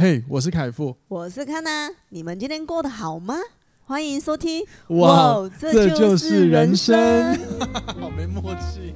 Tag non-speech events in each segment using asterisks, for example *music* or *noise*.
嘿，hey, 我是凯富，我是康娜，你们今天过得好吗？欢迎收听，哇，哇这就是人生，人生 *laughs* 好没默契。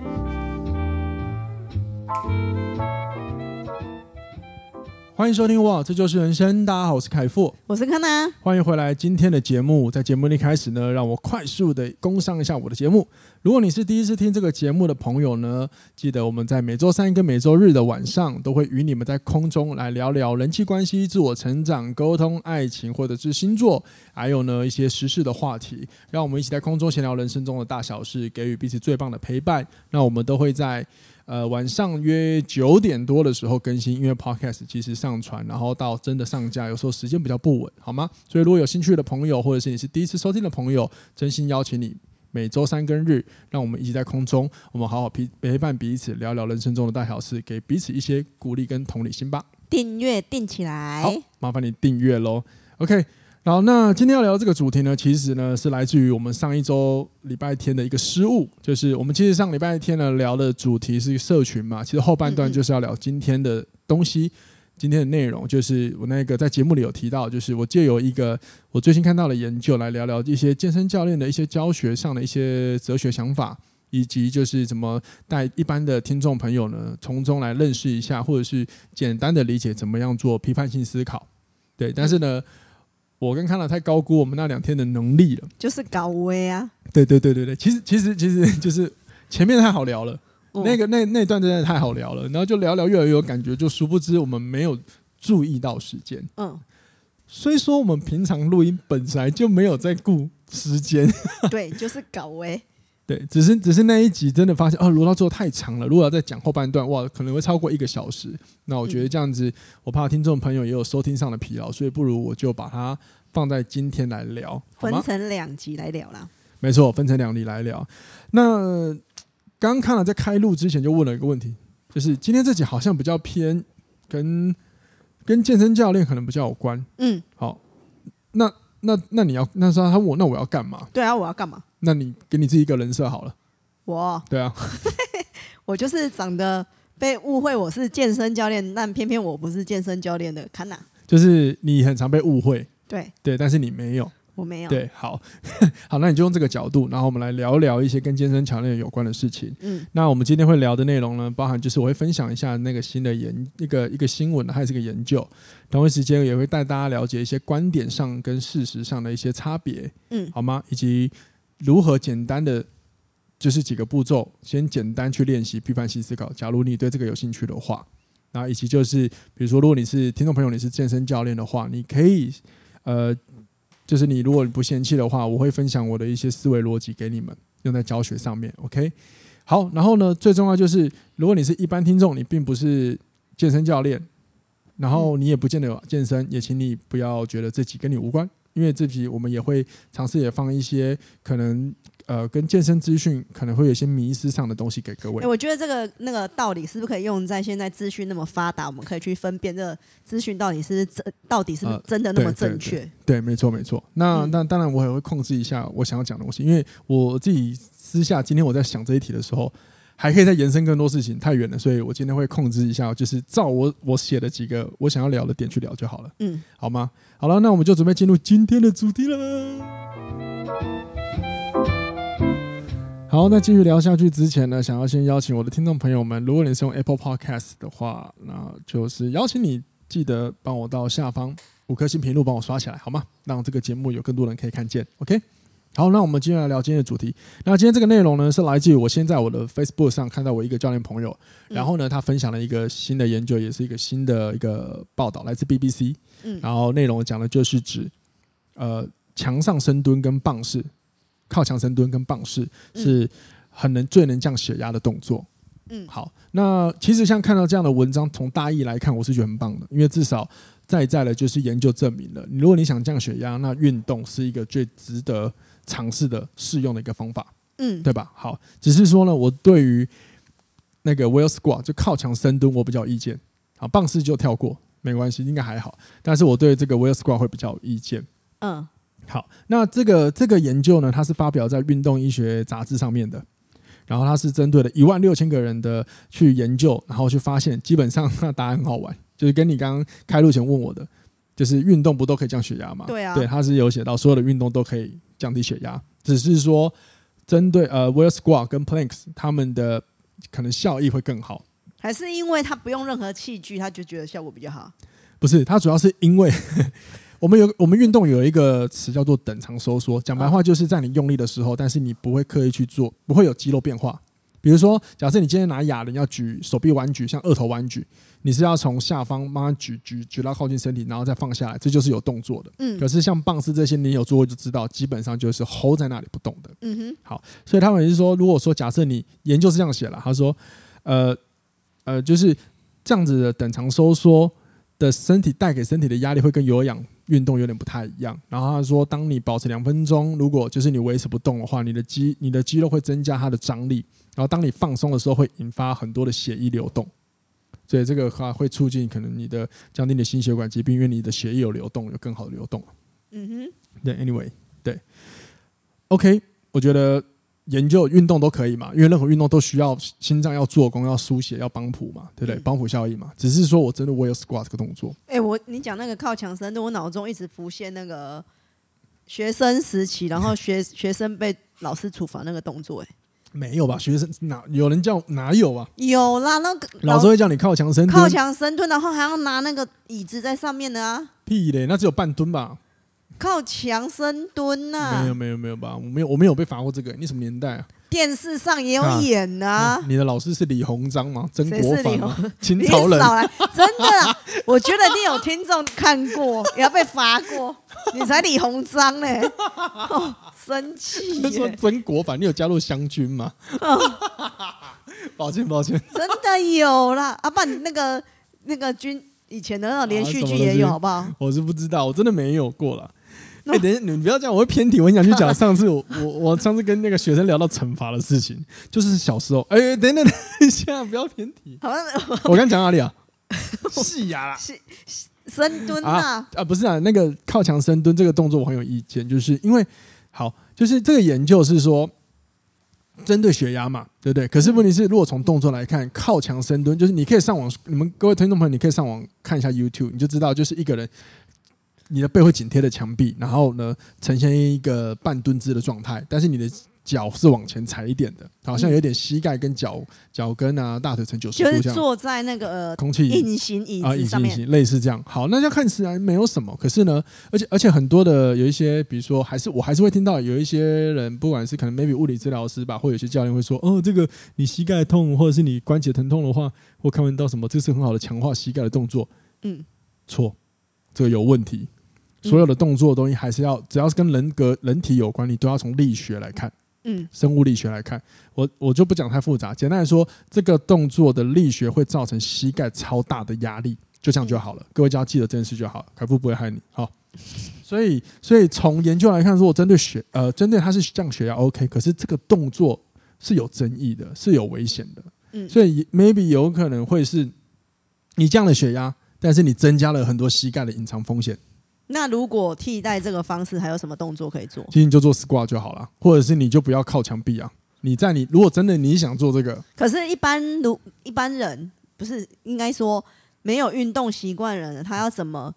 欢迎收听哇，这就是人生。大家好，我是凯富，我是康娜，欢迎回来。今天的节目，在节目一开始呢，让我快速的工商一下我的节目。如果你是第一次听这个节目的朋友呢，记得我们在每周三跟每周日的晚上，都会与你们在空中来聊聊人际关系、自我成长、沟通、爱情，或者是星座，还有呢一些时事的话题。让我们一起在空中闲聊人生中的大小事，给予彼此最棒的陪伴。那我们都会在。呃，晚上约九点多的时候更新，因为 Podcast 其实上传，然后到真的上架，有时候时间比较不稳，好吗？所以如果有兴趣的朋友，或者是你是第一次收听的朋友，真心邀请你每周三跟日，让我们一起在空中，我们好好陪陪伴彼此，聊聊人生中的大小事，给彼此一些鼓励跟同理心吧。订阅订起来，好，麻烦你订阅喽。OK。好，那今天要聊这个主题呢，其实呢是来自于我们上一周礼拜天的一个失误，就是我们其实上礼拜天呢聊的主题是社群嘛，其实后半段就是要聊今天的东西，今天的内容就是我那个在节目里有提到，就是我借由一个我最新看到的研究来聊聊一些健身教练的一些教学上的一些哲学想法，以及就是怎么带一般的听众朋友呢从中来认识一下，或者是简单的理解怎么样做批判性思考，对，但是呢。我跟康娜太高估我们那两天的能力了，就是搞威啊！对对对对对，其实其实其实 *laughs* 就是前面太好聊了，嗯、那个那那段真的太好聊了，然后就聊聊越来越有感觉，就殊不知我们没有注意到时间。嗯，虽说我们平常录音本来就没有在顾时间，*laughs* 对，就是搞威。对，只是只是那一集真的发现哦，录到最后太长了。如果要再讲后半段，哇，可能会超过一个小时。那我觉得这样子，嗯、我怕听众朋友也有收听上的疲劳，所以不如我就把它放在今天来聊，分成两集来聊啦。没错，分成两集来聊。那刚刚看了在开录之前就问了一个问题，就是今天这集好像比较偏跟跟健身教练可能比较有关。嗯，好，那那那你要那说他问我那我要干嘛？对啊，我要干嘛？那你给你自己一个人设好了。我对啊，*laughs* 我就是长得被误会我是健身教练，但偏偏我不是健身教练的看哪。就是你很常被误会，对对，但是你没有，我没有。对，好 *laughs* 好，那你就用这个角度，然后我们来聊聊一些跟健身教练有关的事情。嗯，那我们今天会聊的内容呢，包含就是我会分享一下那个新的研一个一个新闻，还是个研究。同一时间也会带大家了解一些观点上跟事实上的一些差别。嗯，好吗？以及。如何简单的，就是几个步骤，先简单去练习批判性思考。假如你对这个有兴趣的话，那以及就是，比如说，如果你是听众朋友，你是健身教练的话，你可以，呃，就是你如果你不嫌弃的话，我会分享我的一些思维逻辑给你们，用在教学上面。OK，好，然后呢，最重要就是，如果你是一般听众，你并不是健身教练，然后你也不见得有健身，也请你不要觉得自己跟你无关。因为这集我们也会尝试也放一些可能呃跟健身资讯可能会有一些迷失上的东西给各位。我觉得这个那个道理是不是可以用在现在资讯那么发达，我们可以去分辨这个资讯到底是真到底是真的那么正确？对，没错没错。那那当然我也会控制一下我想要讲的东西，因为我自己私下今天我在想这一题的时候。还可以再延伸更多事情，太远了，所以我今天会控制一下，就是照我我写的几个我想要聊的点去聊就好了。嗯，好吗？好了，那我们就准备进入今天的主题了。好，那继续聊下去之前呢，想要先邀请我的听众朋友们，如果你是用 Apple Podcast 的话，那就是邀请你记得帮我到下方五颗星评论帮我刷起来，好吗？让这个节目有更多人可以看见。OK。好，那我们接下来聊今天的主题。那今天这个内容呢，是来自于我先在我的 Facebook 上看到我一个教练朋友，然后呢，他分享了一个新的研究，也是一个新的一个报道，来自 BBC。嗯，然后内容讲的就是指，呃，墙上深蹲跟棒式，靠墙深蹲跟棒式是很能最能降血压的动作。嗯，好，那其实像看到这样的文章，从大意来看，我是觉得很棒的，因为至少在在的就是研究证明了，如果你想降血压，那运动是一个最值得。尝试的试用的一个方法，嗯，对吧？好，只是说呢，我对于那个 wheel squat 就靠墙深蹲，我比较有意见。好，棒式就跳过，没关系，应该还好。但是我对这个 wheel squat 会比较有意见。嗯，好，那这个这个研究呢，它是发表在《运动医学杂志》上面的，然后它是针对了一万六千个人的去研究，然后去发现，基本上那答案很好玩。就是跟你刚刚开录前问我的，就是运动不都可以降血压吗？对啊，对，他是有写到所有的运动都可以降低血压，只是说针对呃 Wheel Squat 跟 Planks 他们的可能效益会更好，还是因为他不用任何器具，他就觉得效果比较好？不是，他主要是因为。*laughs* 我们有我们运动有一个词叫做等长收缩，讲白话就是在你用力的时候，但是你不会刻意去做，不会有肌肉变化。比如说，假设你今天拿哑铃要举手臂弯举，像二头弯举，你是要从下方慢慢举举举到靠近身体，然后再放下来，这就是有动作的。嗯。可是像棒式这些，你有做过就知道，基本上就是 hold 在那里不动的。嗯哼。好，所以他们也是说，如果说假设你研究是这样写了，他说，呃呃，就是这样子的等长收缩的身体带给身体的压力会跟有氧。运动有点不太一样，然后他说，当你保持两分钟，如果就是你维持不动的话，你的肌你的肌肉会增加它的张力，然后当你放松的时候，会引发很多的血液流动，所以这个话会促进可能你的降低你的心血管疾病，因为你的血液有流动，有更好的流动。嗯哼，对，anyway，对，OK，我觉得。研究运动都可以嘛，因为任何运动都需要心脏要做功、要输血、要帮浦嘛，对不对？帮浦效应嘛。只是说我真的我有 squat 这个动作。哎，我你讲那个靠墙深蹲，我脑中一直浮现那个学生时期，然后学学生被老师处罚那个动作。哎，没有吧？学生哪有人叫哪有啊？有啦，那个老师会叫你靠墙深蹲，靠墙深蹲，然后还要拿那个椅子在上面的啊？屁嘞，那只有半蹲吧？靠墙深蹲呐、啊？没有没有没有吧？我没有我没有被罚过这个。你什么年代啊？电视上也有演啊。啊你的老师是李鸿章吗？曾国藩吗？清 *laughs* 朝人？真的，我觉得你有听众看过，*laughs* 也要被罚过。你才李鸿章呢、*laughs* 哦，生气。他说曾国藩，你有加入湘军吗？抱歉抱歉，真的有啦。阿、啊、爸，那个那个军以前的那种连续剧也有，好不好？我是不知道，我真的没有过了。哎、欸，等一下，你不要这样，我会偏题。我很想去讲 *laughs* 上次我我我上次跟那个学生聊到惩罚的事情，就是小时候。哎、欸，等等等一下，不要偏题。好，我刚讲哪里啊？*laughs* 细牙啦，深蹲啊啊，啊不是啊，那个靠墙深蹲这个动作我很有意见，就是因为好，就是这个研究是说针对血压嘛，对不对？可是问题是，如果从动作来看，靠墙深蹲就是你可以上网，你们各位听众朋友，你可以上网看一下 YouTube，你就知道，就是一个人。你的背会紧贴着墙壁，然后呢，呈现一个半蹲姿的状态，但是你的脚是往前踩一点的，好像有点膝盖跟脚脚跟啊、大腿呈九十度这样。就是坐在那个空气隐形椅子上面，啊、类似这样。好，那就看起来没有什么，可是呢，而且而且很多的有一些，比如说，还是我还是会听到有一些人，不管是可能 maybe 物理治疗师吧，或有些教练会说，哦，这个你膝盖痛或者是你关节疼痛的话，或看闻到什么，这是很好的强化膝盖的动作。嗯，错，这个有问题。所有的动作的东西还是要，只要是跟人格、人体有关，你都要从力学来看，嗯，生物力学来看。我我就不讲太复杂，简单来说，这个动作的力学会造成膝盖超大的压力，就这样就好了。各位只要记得这件事就好了，凯夫不会害你。好，所以所以从研究来看，如果针对血呃针对它是降血压 OK，可是这个动作是有争议的，是有危险的。嗯，所以 maybe 有可能会是你降了血压，但是你增加了很多膝盖的隐藏风险。那如果替代这个方式，还有什么动作可以做？其实你就做 squat 就好了，或者是你就不要靠墙壁啊。你在你如果真的你想做这个，可是，一般如一般人不是应该说没有运动习惯的人，他要怎么？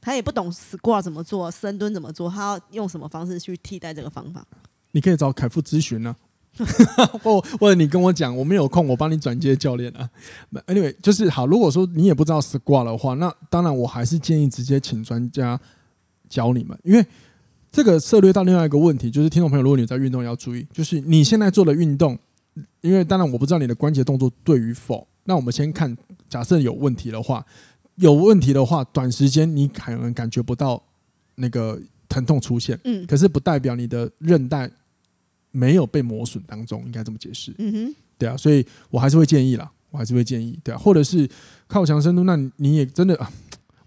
他也不懂 squat 怎么做，深蹲怎么做，他要用什么方式去替代这个方法？你可以找凯夫咨询呢。*laughs* 或或者你跟我讲，我没有空，我帮你转接教练啊。Anyway，就是好。如果说你也不知道 squat 的话，那当然我还是建议直接请专家教你们，因为这个涉略到另外一个问题，就是听众朋友，如果你在运动要注意，就是你现在做的运动，因为当然我不知道你的关节动作对与否。那我们先看，假设有问题的话，有问题的话，短时间你可能感觉不到那个疼痛出现，嗯，可是不代表你的韧带。没有被磨损当中，应该这么解释。嗯哼，对啊，所以我还是会建议啦，我还是会建议，对啊，或者是靠墙深度，那你也真的，啊，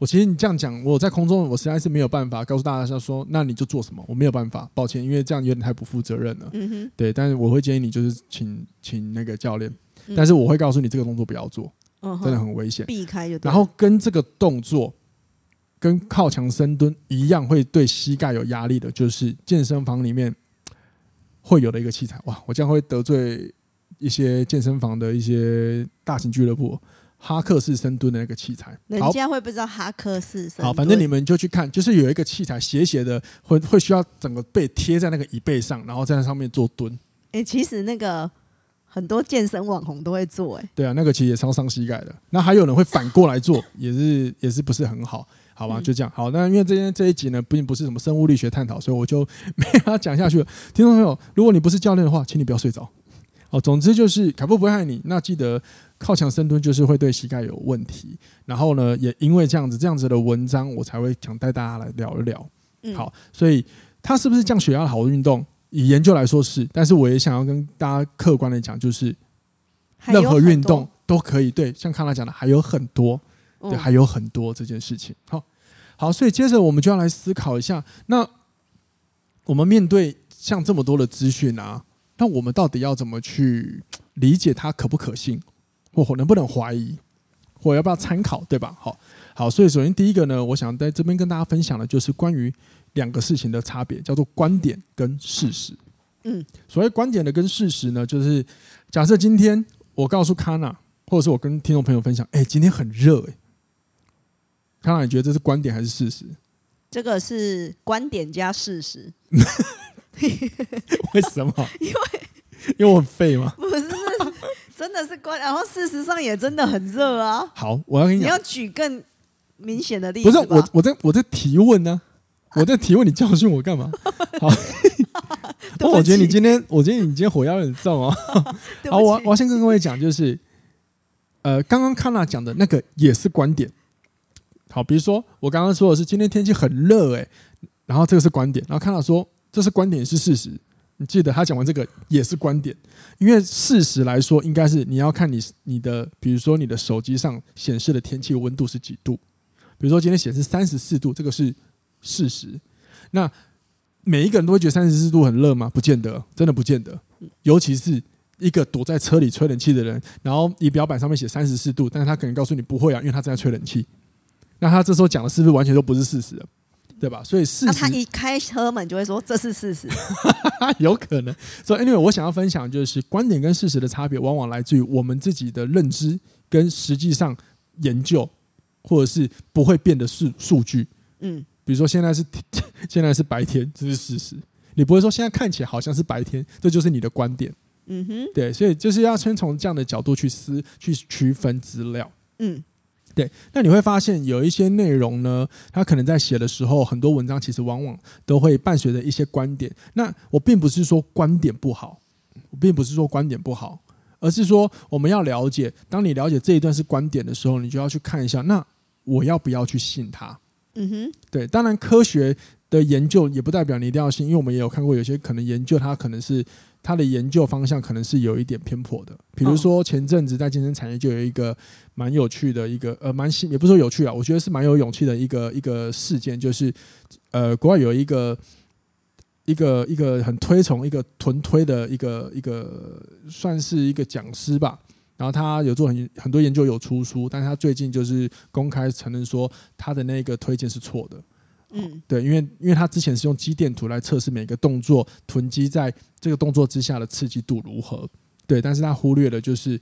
我其实你这样讲，我在空中，我实在是没有办法告诉大家说，那你就做什么，我没有办法，抱歉，因为这样有点太不负责任了。嗯哼，对，但是我会建议你就是请请那个教练，但是我会告诉你这个动作不要做，真的很危险，避开就对。然后跟这个动作跟靠墙深蹲一样，会对膝盖有压力的，就是健身房里面。会有的一个器材哇！我将会得罪一些健身房的一些大型俱乐部。哈克式深蹲的那个器材。人家会不知道哈克式深蹲。好，反正你们就去看，就是有一个器材斜斜的，会会需要整个背贴在那个椅背上，然后在那上面做蹲。哎、欸，其实那个很多健身网红都会做、欸，哎。对啊，那个其实也超伤膝盖的。那还有人会反过来做，*laughs* 也是也是不是很好。好吧，就这样。好，那因为这天这一集呢，并不是什么生物力学探讨，所以我就没法讲下去了。听众朋友，如果你不是教练的话，请你不要睡着。好，总之就是凯布不会害你。那记得靠墙深蹲就是会对膝盖有问题。然后呢，也因为这样子这样子的文章，我才会想带大家来聊一聊。好，所以它是不是降血压的好运动？以研究来说是，但是我也想要跟大家客观的讲，就是任何运动都可以。对，像康纳讲的，还有很多，对，还有很多这件事情。好。好，所以接着我们就要来思考一下，那我们面对像这么多的资讯啊，那我们到底要怎么去理解它可不可信，或能不能怀疑，或要不要参考，对吧？好，好，所以首先第一个呢，我想在这边跟大家分享的就是关于两个事情的差别，叫做观点跟事实。嗯，所谓观点的跟事实呢，就是假设今天我告诉康娜，或者是我跟听众朋友分享，哎，今天很热，哎。康娜，你觉得这是观点还是事实？这个是观点加事实。*laughs* 为什么？*laughs* 因为因为我很废吗？不是，是，真的是观，然后事实上也真的很热啊。好，我要跟你讲，你要举更明显的例子。不是我，我在我在提问呢、啊，我在提问，你教训我干嘛？好，*laughs* 我觉得你今天，我觉得你今天火药很重 *laughs* 哦。好，我我要先跟各位讲，就是呃，刚刚康娜讲的那个也是观点。好，比如说我刚刚说的是今天天气很热哎，然后这个是观点，然后康娜说这是观点是事实，你记得他讲完这个也是观点，因为事实来说应该是你要看你你的，比如说你的手机上显示的天气温度是几度，比如说今天显示三十四度，这个是事实。那每一个人都会觉得三十四度很热吗？不见得，真的不见得。尤其是一个躲在车里吹冷气的人，然后仪表板上面写三十四度，但是他可能告诉你不会啊，因为他正在吹冷气。那他这时候讲的是不是完全都不是事实，对吧？所以事实，那他一开车门就会说这是事实，*laughs* 有可能。所以，anyway，我想要分享就是观点跟事实的差别，往往来自于我们自己的认知跟实际上研究，或者是不会变的数数据。嗯，比如说现在是 *laughs* 现在是白天，这是事实。你不会说现在看起来好像是白天，这就是你的观点。嗯哼，对，所以就是要先从这样的角度去思去区分资料。嗯。对，那你会发现有一些内容呢，它可能在写的时候，很多文章其实往往都会伴随着一些观点。那我并不是说观点不好，我并不是说观点不好，而是说我们要了解，当你了解这一段是观点的时候，你就要去看一下，那我要不要去信它？嗯哼，对，当然科学的研究也不代表你一定要信，因为我们也有看过有些可能研究它可能是。他的研究方向可能是有一点偏颇的，比如说前阵子在健身产业就有一个蛮有趣的一个呃蛮新，也不是说有趣啊，我觉得是蛮有勇气的一个一个事件，就是呃国外有一个一个一个很推崇一个臀推的一个一个算是一个讲师吧，然后他有做很很多研究有出书，但是他最近就是公开承认说他的那个推荐是错的。嗯，对，因为因为他之前是用肌电图来测试每个动作臀肌在这个动作之下的刺激度如何，对，但是他忽略了就是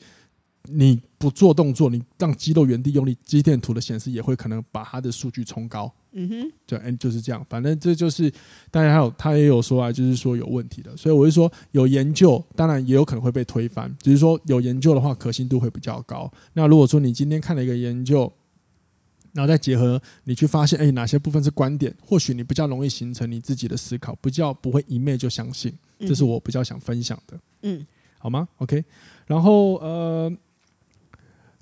你不做动作，你让肌肉原地用力，肌电图的显示也会可能把它的数据冲高。嗯哼，对，哎，就是这样，反正这就是，当然还有他也有说啊，就是说有问题的，所以我就说有研究，当然也有可能会被推翻，只是说有研究的话，可信度会比较高。那如果说你今天看了一个研究，然后再结合你去发现，哎，哪些部分是观点？或许你比较容易形成你自己的思考，比较不会一昧就相信。这是我比较想分享的。嗯，好吗？OK。然后呃，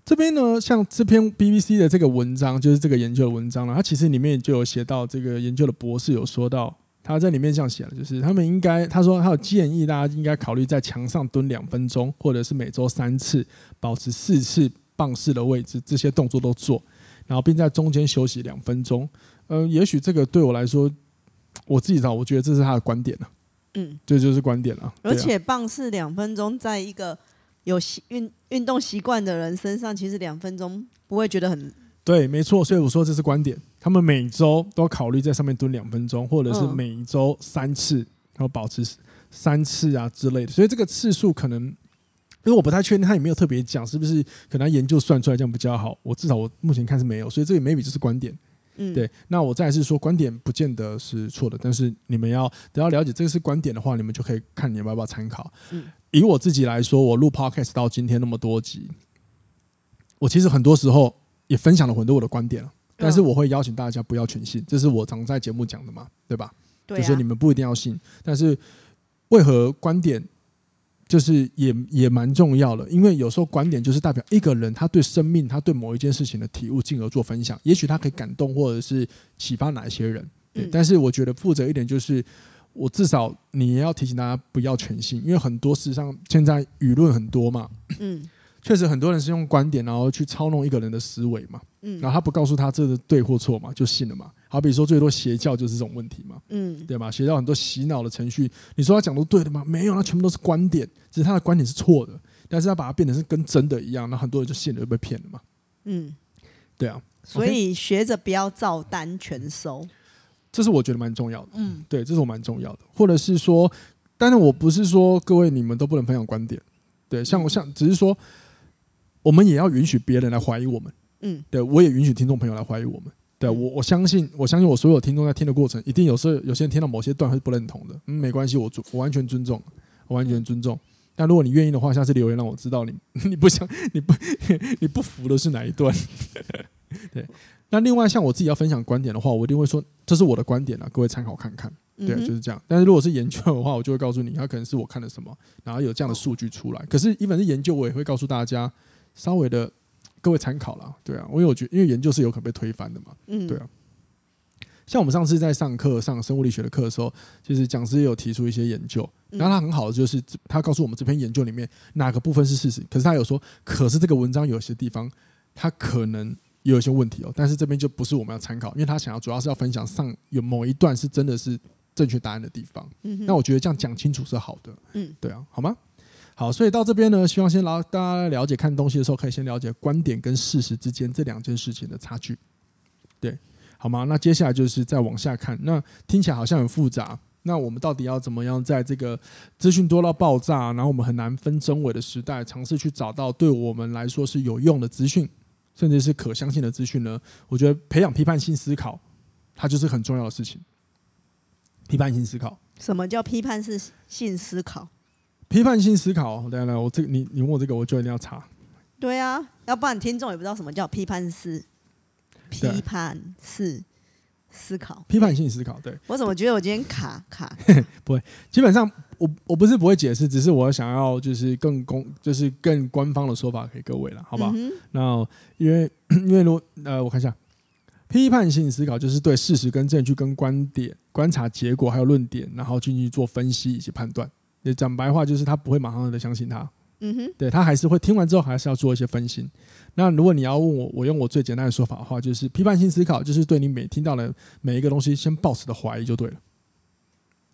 这边呢，像这篇 BBC 的这个文章，就是这个研究的文章了。它其实里面就有写到，这个研究的博士有说到，他在里面这样写了，就是他们应该，他说他有建议大家应该考虑在墙上蹲两分钟，或者是每周三次，保持四次棒式的位置，这些动作都做。然后并在中间休息两分钟，嗯、呃，也许这个对我来说，*tsk* 我自己找，我觉得这是他的观点了，嗯，这就是观点了。而且棒是两分钟，在一个有习运运动习惯的人身上，其实两分钟不会觉得很对，没错。所以我说这是观点，他们每周都考虑在上面蹲两分钟，或者是每周三次，然后保持三次啊之类的。所以这个次数可能因为我不太确定他也没有特别讲，是不是可能研究算出来这样比较好。我至少我目前看是没有，所以这个 maybe 就是观点。嗯，对。那我再来是说，观点不见得是错的，但是你们要等要了解这个是观点的话，你们就可以看你们要不要参考。嗯，以我自己来说，我录 podcast 到今天那么多集，我其实很多时候也分享了很多我的观点了，但是我会邀请大家不要全信，这是我常在节目讲的嘛，对吧？对啊，就是你们不一定要信，但是为何观点？就是也也蛮重要的，因为有时候观点就是代表一个人他对生命、他对某一件事情的体悟，进而做分享。也许他可以感动或者是启发哪一些人。对，但是我觉得负责一点就是，我至少你也要提醒大家不要全信，因为很多事实上现在舆论很多嘛。嗯。确实很多人是用观点，然后去操弄一个人的思维嘛，嗯，然后他不告诉他这是对或错嘛，就信了嘛。好比说最多邪教就是这种问题嘛，嗯，对吧？邪教很多洗脑的程序，你说他讲都对的吗？没有，他全部都是观点，只是他的观点是错的，但是他把它变成是跟真的一样，那很多人就信了，就被骗了嘛。嗯，对啊，所以学着不要照单全收，这是我觉得蛮重要的。嗯，对，这是我蛮重要的，或者是说，但是我不是说各位你们都不能分享观点，对，像我像只是说。我们也要允许别人来怀疑我们，嗯，对，我也允许听众朋友来怀疑我们，对我我相信，我相信我所有听众在听的过程，一定有时候有些人听到某些段会不认同的，嗯，没关系，我尊我完全尊重，我完全尊重。但如果你愿意的话，下次留言让我知道你 *laughs* 你不想你不 *laughs* 你不服的是哪一段，*laughs* 对。那另外像我自己要分享观点的话，我一定会说这是我的观点啊，各位参考看看，对，就是这样。但是如果是研究的话，我就会告诉你，它可能是我看了什么，然后有这样的数据出来。可是，一本是研究，我也会告诉大家。稍微的，各位参考了，对啊，因为我觉得，因为研究是有可能被推翻的嘛，嗯，对啊。像我们上次在上课上生物力学的课的时候，其实讲师也有提出一些研究，然后他很好的就是他告诉我们这篇研究里面哪个部分是事实，可是他有说，可是这个文章有些地方他可能也有一些问题哦，但是这边就不是我们要参考，因为他想要主要是要分享上有某一段是真的是正确答案的地方，嗯，那我觉得这样讲清楚是好的，嗯，对啊，好吗？好，所以到这边呢，希望先让大家了解看东西的时候，可以先了解观点跟事实之间这两件事情的差距，对，好吗？那接下来就是再往下看，那听起来好像很复杂，那我们到底要怎么样在这个资讯多到爆炸，然后我们很难分真伪的时代，尝试去找到对我们来说是有用的资讯，甚至是可相信的资讯呢？我觉得培养批判性思考，它就是很重要的事情。批判性思考，什么叫批判性思考？批判性思考，来来，我这个你你问我这个，我就一定要查。对啊，要不然听众也不知道什么叫批判式批判式思考。批判性思考，对。我怎么觉得我今天卡卡？*laughs* 不会，基本上我我不是不会解释，只是我想要就是更公，就是更官方的说法给各位了，好不好？嗯、那因为 *coughs* 因为如呃，我看一下，批判性思考就是对事实跟证据跟观点、观察结果还有论点，然后进去做分析以及判断。讲白话就是他不会马上的相信他，嗯哼，对他还是会听完之后还是要做一些分析。那如果你要问我，我用我最简单的说法的话，就是批判性思考，就是对你每听到的每一个东西先抱持的怀疑就对了，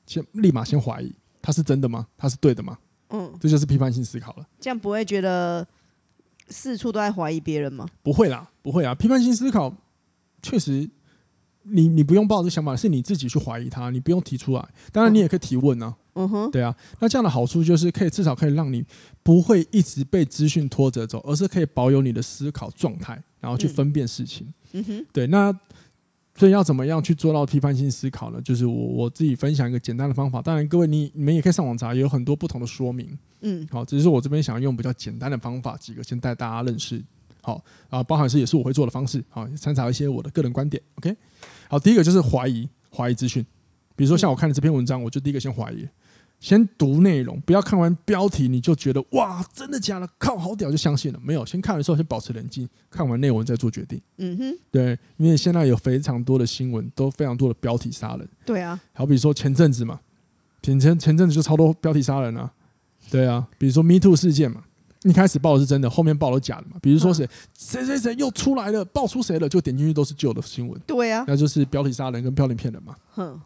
先立马先怀疑它是真的吗？它是对的吗？嗯，这就是批判性思考了。这样不会觉得四处都在怀疑别人吗？不会啦，不会啊。批判性思考确实。你你不用抱着想法，是你自己去怀疑他，你不用提出来。当然，你也可以提问啊。嗯哼，对啊。那这样的好处就是可以至少可以让你不会一直被资讯拖着走，而是可以保有你的思考状态，然后去分辨事情。嗯哼，对。那所以要怎么样去做到批判性思考呢？就是我我自己分享一个简单的方法。当然，各位你你们也可以上网查，也有很多不同的说明。嗯，好，只是我这边想要用比较简单的方法，几个先带大家认识。好啊，包含是也是我会做的方式。好，参考一些我的个人观点。OK。好，第一个就是怀疑，怀疑资讯。比如说像我看的这篇文章，我就第一个先怀疑，先读内容，不要看完标题你就觉得哇，真的假的？靠，好屌就相信了。没有，先看的时候先保持冷静，看完内容再做决定。嗯哼，对，因为现在有非常多的新闻，都非常多的标题杀人。对啊，好比说前阵子嘛，前前前阵子就超多标题杀人啊。对啊，比如说 Me Too 事件嘛。一开始报的是真的，后面报的假的嘛？比如说谁谁谁谁又出来了，爆出谁了，就点进去都是旧的新闻。对呀、啊，那就是标题杀人跟标题骗人嘛。哼，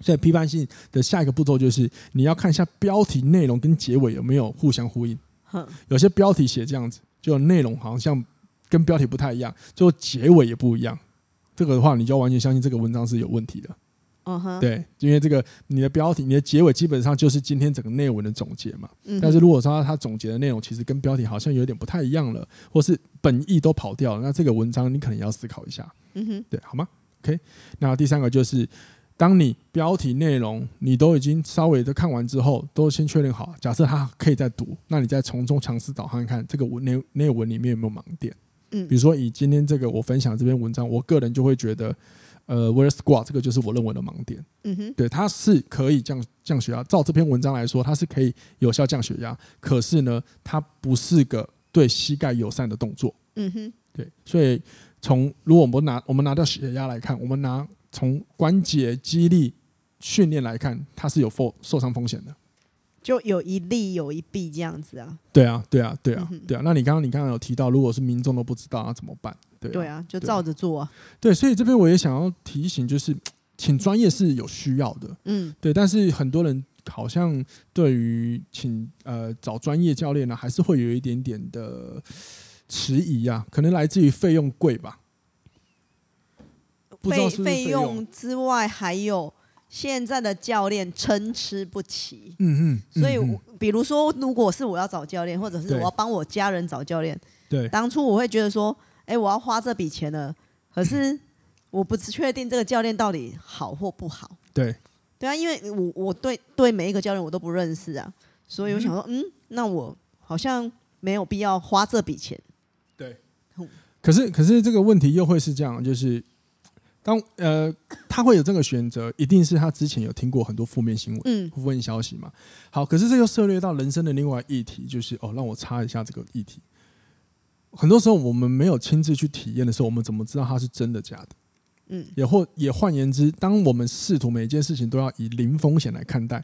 所以批判性的下一个步骤就是你要看一下标题内容跟结尾有没有互相呼应。哼，有些标题写这样子，就内容好像跟标题不太一样，最后结尾也不一样。这个的话，你就要完全相信这个文章是有问题的。嗯哼，对，因为这个你的标题、你的结尾基本上就是今天整个内文的总结嘛。嗯，但是如果说他总结的内容其实跟标题好像有点不太一样了，或是本意都跑掉了，那这个文章你可能要思考一下。嗯哼，对，好吗？OK。那第三个就是，当你标题内容你都已经稍微的看完之后，都先确认好，假设他可以再读，那你再从中尝试导看看这个文内内文里面有没有盲点。嗯，比如说以今天这个我分享这篇文章，我个人就会觉得。呃，Where's Squad 这个就是我认为的盲点。嗯哼，对，它是可以降降血压。照这篇文章来说，它是可以有效降血压。可是呢，它不是个对膝盖友善的动作。嗯哼，对。所以从如果我们拿我们拿掉血压来看，我们拿从关节肌力训练来看，它是有受受伤风险的。就有一利有一弊这样子啊。对啊，对啊，对啊，嗯，对啊。那你刚刚你刚刚有提到，如果是民众都不知道，那怎么办？对啊，对啊，就照着做啊。对，所以这边我也想要提醒，就是 *tsk* 请专业是有需要的，嗯，对。但是很多人好像对于请呃找专业教练呢，还是会有一点点的迟疑啊，可能来自于费用贵吧。费费用之外，还有现在的教练参差不齐。嗯嗯。所以，比如说，如果是我要找教练，或者是我要帮我家人找教练，对，当初我会觉得说。哎，我要花这笔钱了，可是我不确定这个教练到底好或不好。对，对啊，因为我我对对每一个教练我都不认识啊，所以我想说，嗯，那我好像没有必要花这笔钱。对，可是可是这个问题又会是这样，就是当呃他会有这个选择，一定是他之前有听过很多负面新闻、嗯，负面消息嘛。好，可是这又涉猎到人生的另外议题，就是哦，让我插一下这个议题。很多时候我们没有亲自去体验的时候，我们怎么知道它是真的假的？嗯，也或也换言之，当我们试图每一件事情都要以零风险来看待，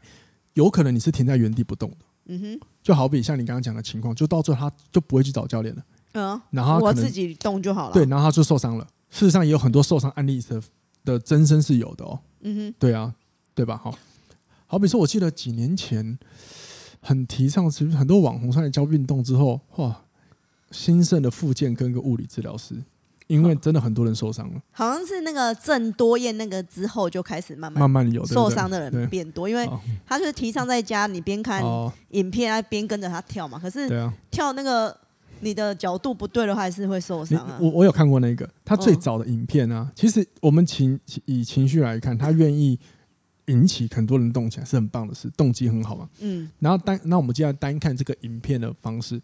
有可能你是停在原地不动的。嗯哼，就好比像你刚刚讲的情况，就到最后他就不会去找教练了。嗯，然后我自己动就好了。对，然后他就受伤了。事实上也有很多受伤案例的的真身是有的哦。嗯哼，对啊，对吧？好，好比说，我记得几年前很提倡，其实很多网红上来教运动之后，哇。兴盛的复健跟个物理治疗师，因为真的很多人受伤了。好像是那个郑多燕那个之后就开始慢慢慢慢有受伤的人变多，因为他就是提倡在家你边看影片啊边跟着他跳嘛。可是跳那个你的角度不对的话，还是会受伤啊。我我有看过那个他最早的影片啊，其实我们情以情绪来看，他愿意引起很多人动起来是很棒的事，动机很好嘛。嗯，然后单那我们接下来单看这个影片的方式。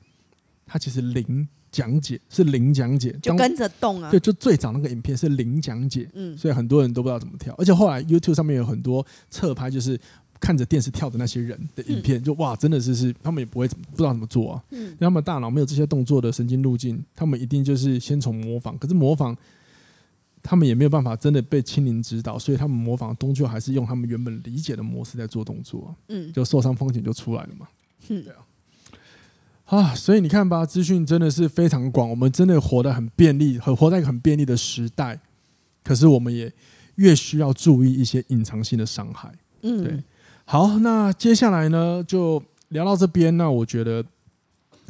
他其实零讲解是零讲解，就跟着动啊。对，就最早那个影片是零讲解，嗯，所以很多人都不知道怎么跳。而且后来 YouTube 上面有很多侧拍，就是看着电视跳的那些人的影片，就哇，真的是是他们也不会不知道怎么做啊。嗯，因为他们大脑没有这些动作的神经路径，他们一定就是先从模仿。可是模仿，他们也没有办法真的被亲临指导，所以他们模仿终究还是用他们原本理解的模式在做动作。嗯，就受伤风险就出来了嘛。嗯，对啊。啊，所以你看吧，资讯真的是非常广，我们真的活得很便利，很活在一个很便利的时代。可是我们也越需要注意一些隐藏性的伤害。嗯，对。好，那接下来呢，就聊到这边。那我觉得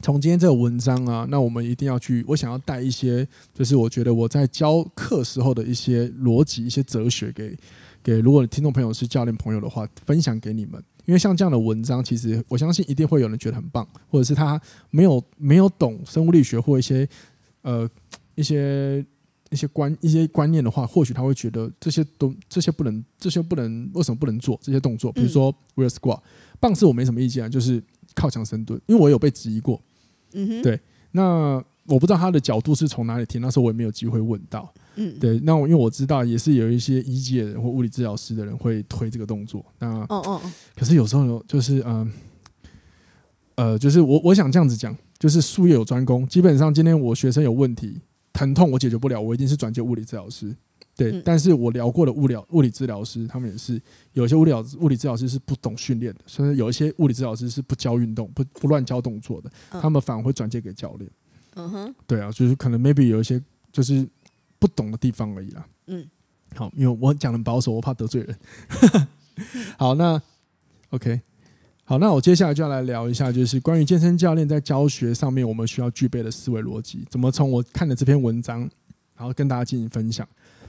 从今天这个文章啊，那我们一定要去，我想要带一些，就是我觉得我在教课时候的一些逻辑、一些哲学给给，如果你听众朋友是教练朋友的话，分享给你们。因为像这样的文章，其实我相信一定会有人觉得很棒，或者是他没有没有懂生物力学或一些呃一些一些观一些观念的话，或许他会觉得这些都这些不能这些不能为什么不能做这些动作？比如说 rear squat，棒式我没什么意见啊，就是靠墙深蹲，因为我有被质疑过。嗯哼，对，那。我不知道他的角度是从哪里听，那时候我也没有机会问到。嗯，对，那我因为我知道也是有一些医界的人或物理治疗师的人会推这个动作。那哦哦哦，可是有时候就是嗯呃，呃，就是我我想这样子讲，就是术业有专攻。基本上今天我学生有问题，疼痛我解决不了，我一定是转接物理治疗师。对，嗯，但是我聊过的物理物理治疗师，他们也是有一些物理物理治疗师是不懂训练的，甚至有一些物理治疗师是不教运动、不不乱教动作的，他们反而会转接给教练。嗯哼，对啊，就是可能 maybe 有一些就是不懂的地方而已啦。嗯，好，因为我讲的保守，我怕得罪人。*laughs* 好，那 OK，好，那我接下来就要来聊一下，就是关于健身教练在教学上面我们需要具备的思维逻辑，怎么从我看的这篇文章，然后跟大家进行分享。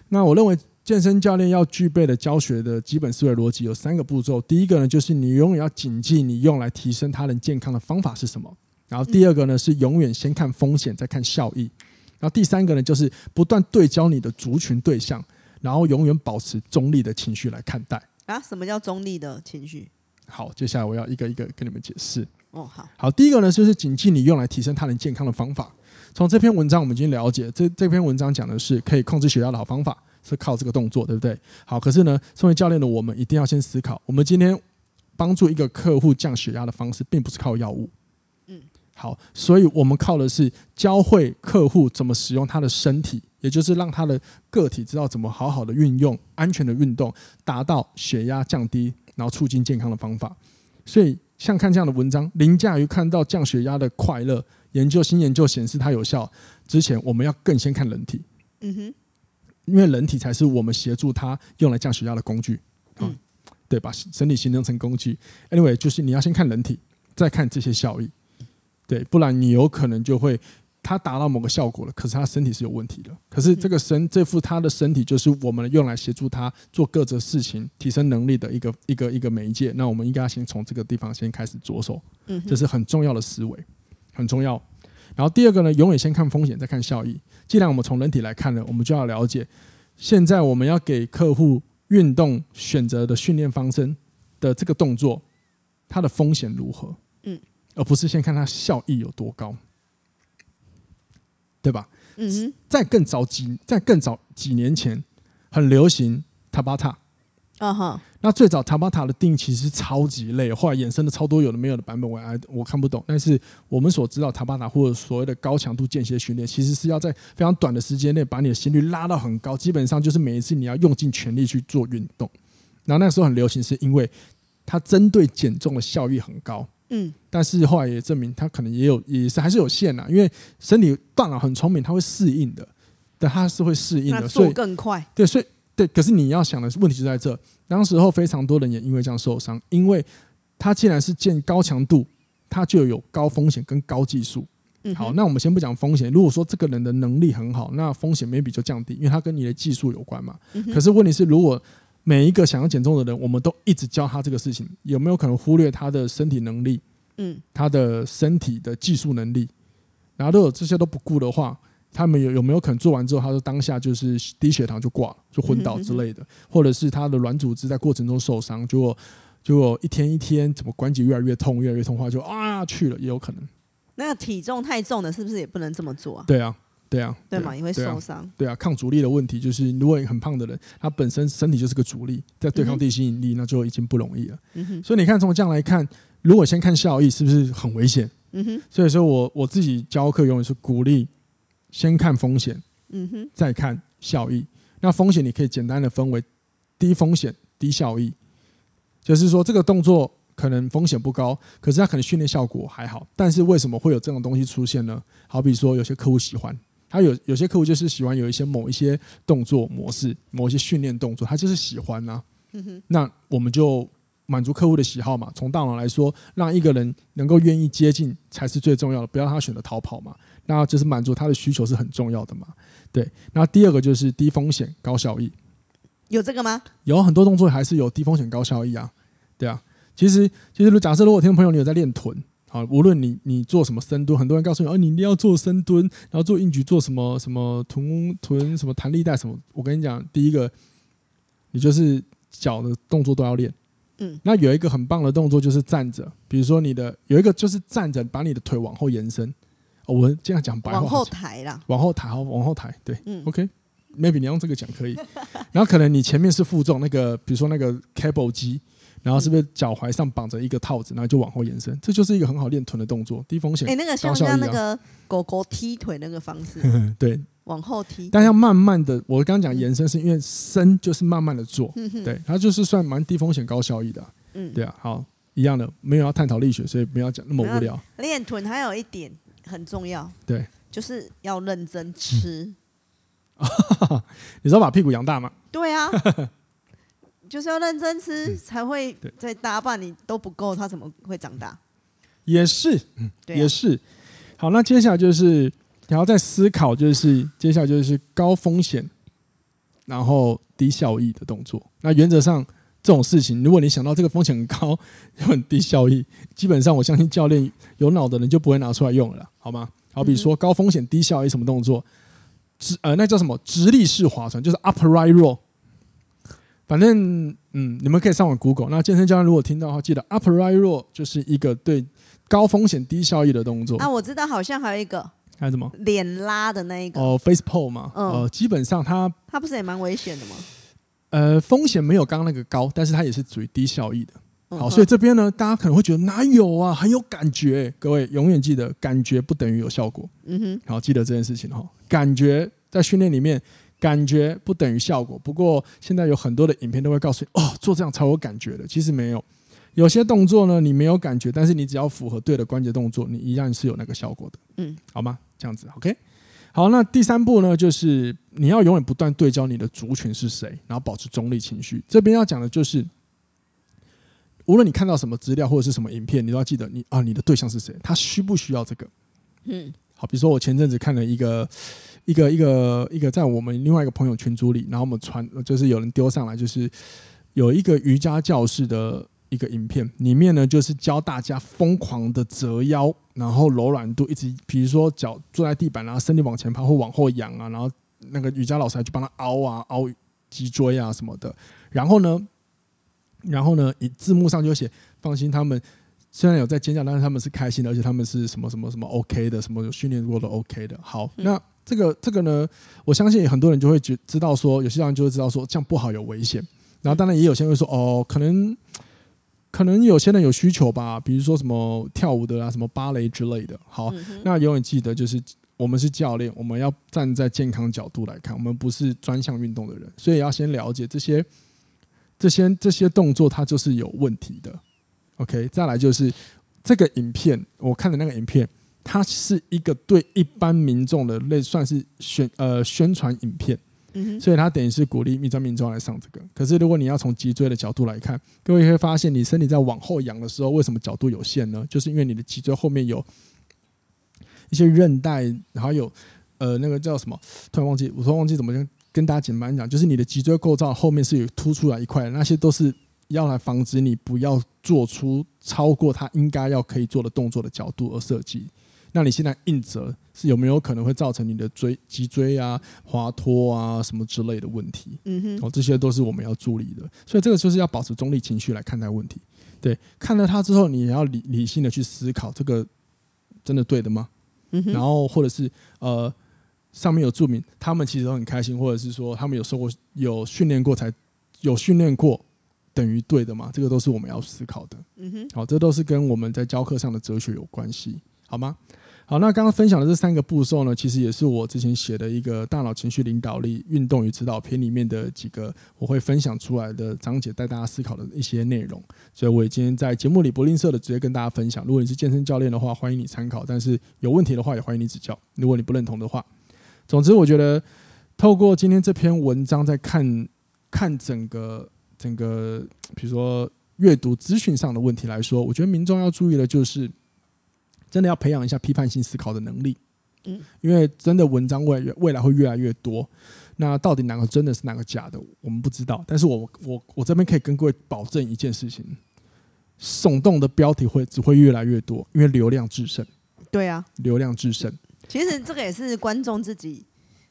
那我认为健身教练要具备的教学的基本思维逻辑有三个步骤。第一个呢，就是你永远要谨记你用来提升他人健康的方法是什么。然后第二个呢，是永远先看风险再看效益。然后第三个呢，就是不断对焦你的族群对象，然后永远保持中立的情绪来看待。啊，什么叫中立的情绪？好，接下来我要一个一个跟你们解释。哦，好，好，第一个呢，就是谨记你用来提升他人健康的方法。从这篇文章我们已经了解，这这篇文章讲的是可以控制血压的好方法，是靠这个动作，对不对？好，可是呢，身为教练的我们一定要先思考，我们今天帮助一个客户降血压的方式，并不是靠药物。嗯，好，所以我们靠的是教会客户怎么使用他的身体，也就是让他的个体知道怎么好好的运用安全的运动，达到血压降低，然后促进健康的方法。所以，像看这样的文章，凌驾于看到降血压的快乐。研究新研究显示它有效之前，我们要更先看人体。嗯哼，因为人体才是我们协助他用来降血压的工具。嗯，对，把身体形成成工具。Anyway，就是你要先看人体，再看这些效益。对，不然你有可能就会。他达到某个效果了，可是他身体是有问题的。可是这个身这副他的身体就是我们用来协助他做各种事情、提升能力的一个一个一个媒介。那我们应该先从这个地方先开始着手，这是很重要的思维，很重要。然后第二个呢，永远先看风险，再看效益。既然我们从人体来看呢，我们就要了解，现在我们要给客户运动选择的训练方针的这个动作，它的风险如何？嗯，而不是先看它效益有多高。对吧？嗯哼，在更早几，在更早几年前，很流行塔巴塔。啊哈，那最早塔巴塔的定义其实超级累，后来衍生的超多有的没有的版本，我还我看不懂。但是我们所知道塔巴塔或者所谓的高强度间歇训练，其实是要在非常短的时间内把你的心率拉到很高，基本上就是每一次你要用尽全力去做运动。然后那时候很流行，是因为它针对减重的效益很高。嗯，但是后来也证明，他可能也有，也是还是有限呐。因为身体大脑很聪明，他会适应的，但他是会适应的，所以更快。对，所以对，可是你要想的问题就在这。当时候非常多人也因为这样受伤，因为他既然是建高强度，它就有高风险跟高技术。嗯，好，那我们先不讲风险。如果说这个人的能力很好，那风险 maybe 就降低，因为他跟你的技术有关嘛。可是问题是，如果每一个想要减重的人，我们都一直教他这个事情，有没有可能忽略他的身体能力？嗯，他的身体的技术能力，然后如果这些都不顾的话，他们有有没有可能做完之后，他说当下就是低血糖就挂了，就昏倒之类的，或者是他的软组织在过程中受伤，结果结果一天一天怎么关节越来越痛，越来越痛的话，就啊去了，也有可能。那个体重太重的，是不是也不能这么做啊？对啊。对啊，对嘛，你会受伤。对啊，抗阻力的问题就是，如果你很胖的人，他本身身体就是个阻力，在对抗地心引力，那就已经不容易了。嗯。所以你看，从这样来看，如果先看效益，是不是很危险？嗯哼。所以说我我自己教课永远是鼓励先看风险，嗯哼，再看效益。那风险你可以简单的分为低风险低效益，就是说这个动作可能风险不高，可是它可能训练效果还好。但是为什么会有这种东西出现呢？好比说有些客户喜欢。他有有些客户就是喜欢有一些某一些动作模式，某一些训练动作，他就是喜欢呐、啊。那我们就满足客户的喜好嘛。从大脑来说，让一个人能够愿意接近才是最重要的，不要让他选择逃跑嘛。那就是满足他的需求是很重要的嘛。对。那第二个就是低风险高效益，有这个吗？有很多动作还是有低风险高效益啊。对啊。其实其实假设如果听众朋友你有在练臀。好，无论你你做什么深蹲，很多人告诉你，哦，你一定要做深蹲，然后做硬举，做什么什么臀臀什么弹力带什么。我跟你讲，第一个，你就是脚的动作都要练。嗯，那有一个很棒的动作就是站着，比如说你的有一个就是站着，把你的腿往后延伸。哦，我这样讲白话，往后抬啦，往后抬，好，往后抬，对，嗯，OK，maybe 你用这个讲可以。然后可能你前面是负重那个，比如说那个 cable 机。然后是不是脚踝上绑着一个套子，然后就往后延伸？这就是一个很好练臀的动作，低风险。哎，那个像像那个狗狗踢腿那个方式，*laughs* 对，往后踢。但要慢慢的，我刚刚讲延伸是因为伸就是慢慢的做，对，它就是算蛮低风险高效益的。嗯，对啊，好，一样的，没有要探讨力学，所以不要讲那么无聊。练臀还有一点很重要，对，就是要认真吃。*laughs* 你知道把屁股养大吗？对啊。*laughs* 就是要认真吃，才会再大，不然你都不够，它怎么会长大？也是，嗯，也是。好，那接下来就是，你要再思考，就是接下来就是高风险然后低效益的动作。那原则上这种事情，如果你想到这个风险很高又很低效益，基本上我相信教练有脑的人就不会拿出来用了，好吗？好比说高风险低效益什么动作，直呃那叫什么直立式划船，就是 upright row。反正嗯，你们可以上网 Google。那健身教练如果听到的话，记得 upright row 就是一个对高风险低效益的动作。啊，我知道，好像还有一个，还有什么？脸拉的那一个哦，face pull 嘛。嗯、呃，基本上它它不是也蛮危险的吗？呃，风险没有刚刚那个高，但是它也是属于低效益的。好，所以这边呢，大家可能会觉得哪有啊，很有感觉。各位永远记得，感觉不等于有效果。嗯哼，好，记得这件事情哈。感觉在训练里面，感觉不等于效果。不过现在有很多的影片都会告诉你，哦，做这样才有感觉的。其实没有，有些动作呢，你没有感觉，但是你只要符合对的关节动作，你一样是有那个效果的。嗯，好吗？这样子，OK。好，那第三步呢，就是你要永远不断对焦你的族群是谁，然后保持中立情绪。这边要讲的就是。无论你看到什么资料或者是什么影片，你都要记得你啊，你的对象是谁？他需不需要这个？嗯，好，比如说我前阵子看了一个一个一个一个在我们另外一个朋友群组里，然后我们传就是有人丢上来，就是有一个瑜伽教室的一个影片，里面呢就是教大家疯狂的折腰，然后柔软度一直，比如说脚坐在地板，然后身体往前趴或往后仰啊，然后那个瑜伽老师还去帮他凹啊凹脊椎啊什么的，然后呢。然后呢，以字幕上就写：“放心，他们虽然有在尖叫，但是他们是开心的，而且他们是什么什么什么 OK 的，什么有训练过的 OK 的。”好，那这个这个呢，我相信很多人就会觉知道说，有些人就会知道说这样不好，有危险。然后当然也有些人会说：“哦，可能可能有些人有需求吧，比如说什么跳舞的啊，什么芭蕾之类的。”好，那永远记得就是我们是教练，我们要站在健康角度来看，我们不是专项运动的人，所以要先了解这些。这些这些动作它就是有问题的，OK。再来就是这个影片，我看的那个影片，它是一个对一般民众的类算是宣呃宣传影片，嗯所以它等于是鼓励一般民众来上这个。可是如果你要从脊椎的角度来看，各位会发现你身体在往后仰的时候，为什么角度有限呢？就是因为你的脊椎后面有一些韧带，然后有呃那个叫什么？突然忘记，我突然忘记怎么跟。跟大家简单讲，就是你的脊椎构造后面是有凸出来一块，那些都是要来防止你不要做出超过他应该要可以做的动作的角度而设计。那你现在硬折是有没有可能会造成你的椎脊椎啊滑脱啊什么之类的问题？嗯哼，哦，这些都是我们要注意的。所以这个就是要保持中立情绪来看待问题。对，看了它之后，你也要理理性的去思考，这个真的对的吗？嗯哼，然后或者是呃。上面有注明，他们其实都很开心，或者是说他们有受过、有训练过才有训练过，等于对的嘛？这个都是我们要思考的。嗯哼，好，这都是跟我们在教课上的哲学有关系，好吗？好，那刚刚分享的这三个步骤呢，其实也是我之前写的一个大脑情绪领导力运动与指导篇里面的几个我会分享出来的章节，带大家思考的一些内容。所以我今天在节目里不吝啬的直接跟大家分享。如果你是健身教练的话，欢迎你参考；但是有问题的话，也欢迎你指教。如果你不认同的话。总之，我觉得透过今天这篇文章，在看看整个整个，*tsk* 比如说阅读资讯上的问题来说，我觉得民众要注意的就是，真的要培养一下批判性思考的能力。嗯，因为真的文章未未来会越来越多，那到底哪个真的是哪个假的，我们不知道。但是我我我这边可以跟各位保证一件事情：耸动的标题会只会越来越多，因为流量制胜。对啊，流量制胜。其实这个也是观众自己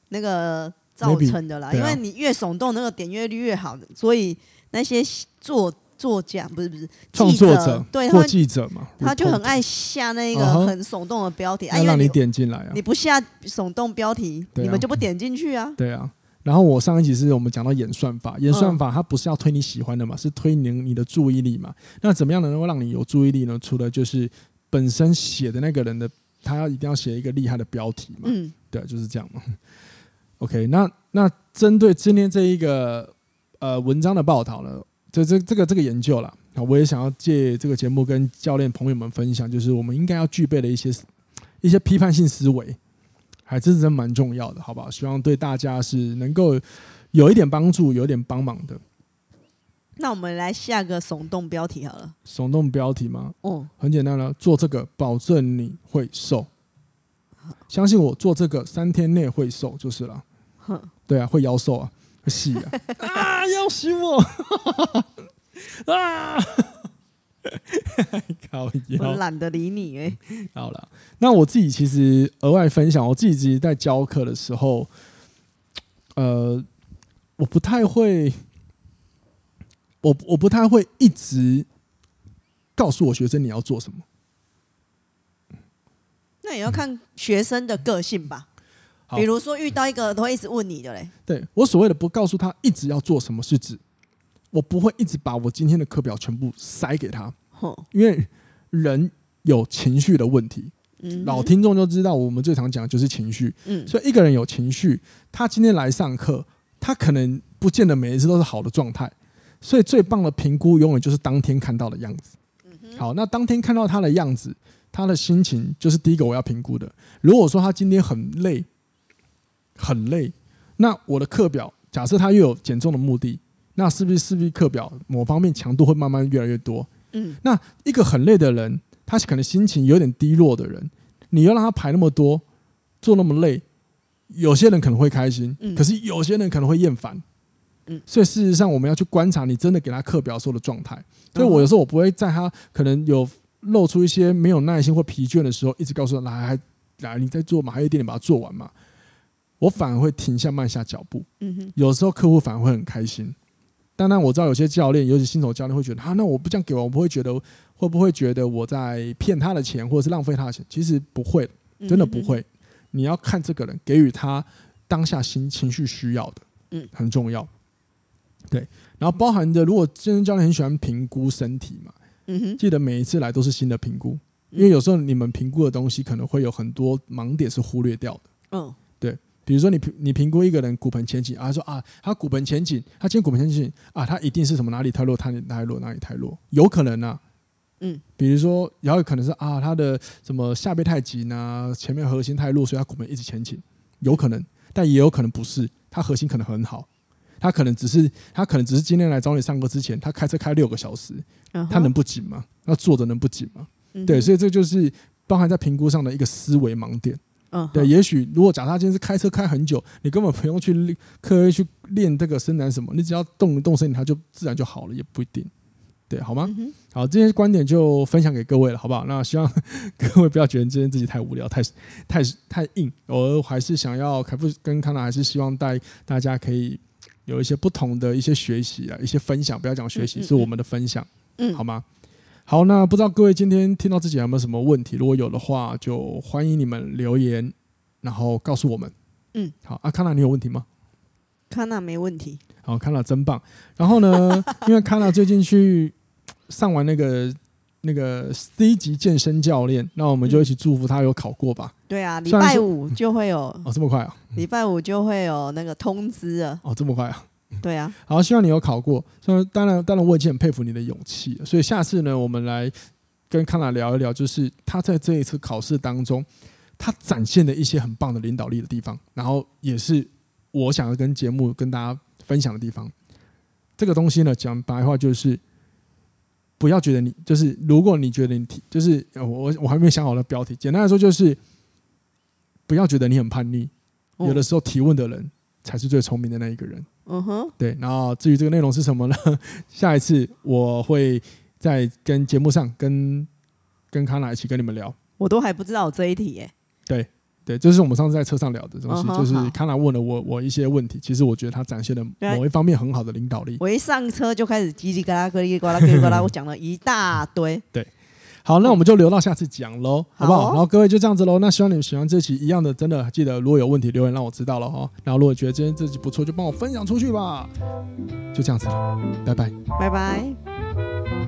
那个造成的啦，因为你越耸动，那个点阅率越好，所以那些作作家不是不是创作者，对，或记者嘛，他就很爱下那个很耸动的标题，要让你点进来啊。你不下耸动标题，你们就不点进去啊。对啊。然后我上一集是我们讲到演算法，演算法它不是要推你喜欢的嘛，是推你你的注意力嘛。那怎么样能够让你有注意力呢？除了就是本身写的那个人的。他要一定要写一个厉害的标题嘛？嗯，对，就是这样嘛。OK，那那针对今天这一个呃文章的报道呢，这这这个这个研究啦，啊，我也想要借这个节目跟教练朋友们分享，就是我们应该要具备的一些一些批判性思维，还真是真蛮重要的，好不好？希望对大家是能够有一点帮助，有一点帮忙的。那我们来下个耸动标题好了。耸动标题吗？哦，很简单了，做这个保证你会瘦。相信我，做这个三天内会瘦就是了。哼，对啊，会腰瘦啊。*laughs* 啊，要死我 *laughs* 啊！*laughs* 我懒得理你哎。好了，那我自己其实额外分享，我自己其实在教课的时候，呃，我不太会，我我不太会一直告诉我学生你要做什么。那也要看学生的个性吧。比如说遇到一个都会一直问你的嘞。对，我所谓的不告诉他一直要做什么，是指我不会一直把我今天的课表全部塞给他。因为人有情绪的问题，老听众就知道，我们最常讲的就是情绪。所以一个人有情绪，他今天来上课，他可能不见得每一次都是好的状态。所以最棒的评估，永远就是当天看到的样子。好，那当天看到他的样子，他的心情就是第一个我要评估的。如果说他今天很累，很累，那我的课表假设他又有减重的目的，那是不是势必课表某方面强度会慢慢越来越多？嗯，那一个很累的人，他可能心情有点低落的人，你要让他排那么多，做那么累，有些人可能会开心，可是有些人可能会厌烦。嗯，所以事实上我们要去观察你真的给他课表时候的状态。所以我有时候我不会在他可能有露出一些没有耐心或疲倦的时候，一直告诉他来来，你再做嘛，还有一点点把它做完嘛。我反而会停下慢下脚步。嗯哼，有时候客户反而会很开心。当然我知道有些教练，尤其新手教练会觉得啊，那我不这样给我，我不会觉得会不会觉得我在骗他的钱，或者是浪费他的钱？其实不会，真的不会。你要看这个人给予他当下心情绪需要的，嗯，很重要。对，然后包含着如果健身教练很喜欢评估身体嘛，嗯哼，记得每一次来都是新的评估，因为有时候你们评估的东西可能会有很多盲点是忽略掉的，嗯。比如说你评你评估一个人骨盆前倾啊，说啊他骨盆前倾，他今天骨盆前倾啊，他一定是什么哪里太弱，他哪里太弱哪里太弱，有可能啊，嗯，比如说也有可能是啊他的什么下背太紧啊，前面核心太弱，所以他骨盆一直前倾，有可能，但也有可能不是，他核心可能很好，他可能只是他可能只是今天来找你上课之前，他开车开六个小时，他能不紧吗？那坐着能不紧吗？对，所以这就是包含在评估上的一个思维盲点。嗯，对，也许如果假设他今天是开车开很久，你根本不用去刻意去练这个伸展什么，你只要动一动身体，它就自然就好了，也不一定，对，好吗？嗯、好，这些观点就分享给各位了，好不好？*laughs* 那希望各位不要觉得今天自己太无聊、太太太硬，我还是想要凯富跟康纳，还是希望带大家可以有一些不同的一些学习啊，一些分享，不要讲学习，嗯嗯嗯是我们的分享，嗯，好吗？好，那不知道各位今天听到自己有没有什么问题？如果有的话，就欢迎你们留言，然后告诉我们。嗯，好，啊，康纳，你有问题吗？康纳没问题。好，康纳真棒。然后呢，*laughs* 因为康纳最近去上完那个那个 C 级健身教练，那我们就一起祝福他有考过吧。对啊，礼拜五就会有。哦，这么快啊！礼拜五就会有那个通知啊。哦，这么快啊！对啊，好，希望你有考过。所以当然，当然我已经很佩服你的勇气。所以下次呢，我们来跟康娜聊一聊，就是他在这一次考试当中，他展现的一些很棒的领导力的地方，然后也是我想要跟节目跟大家分享的地方。这个东西呢，讲白话就是，不要觉得你就是，如果你觉得你提，就是我我还没有想好的标题。简单来说，就是不要觉得你很叛逆，有的时候提问的人才是最聪明的那一个人。嗯哼，对，然后至于这个内容是什么呢？*laughs* 下一次我会再跟节目上跟跟康娜一起跟你们聊。我都还不知道这一题耶。对对，这是我们上次在车上聊的东西，就是康娜问了我我一些问题，其实我觉得他展现了某一方面很好的领导力。我一上车就开始叽叽嘎啦、叽里呱啦、叽里呱啦，我讲了一大堆。对。好，那我们就留到下次讲喽，好不好？好哦、然后各位就这样子喽。那希望你们喜欢这期一样的，真的记得如果有问题留言让我知道了哈。然后如果觉得今天这期不错，就帮我分享出去吧。就这样子了，拜拜，拜拜。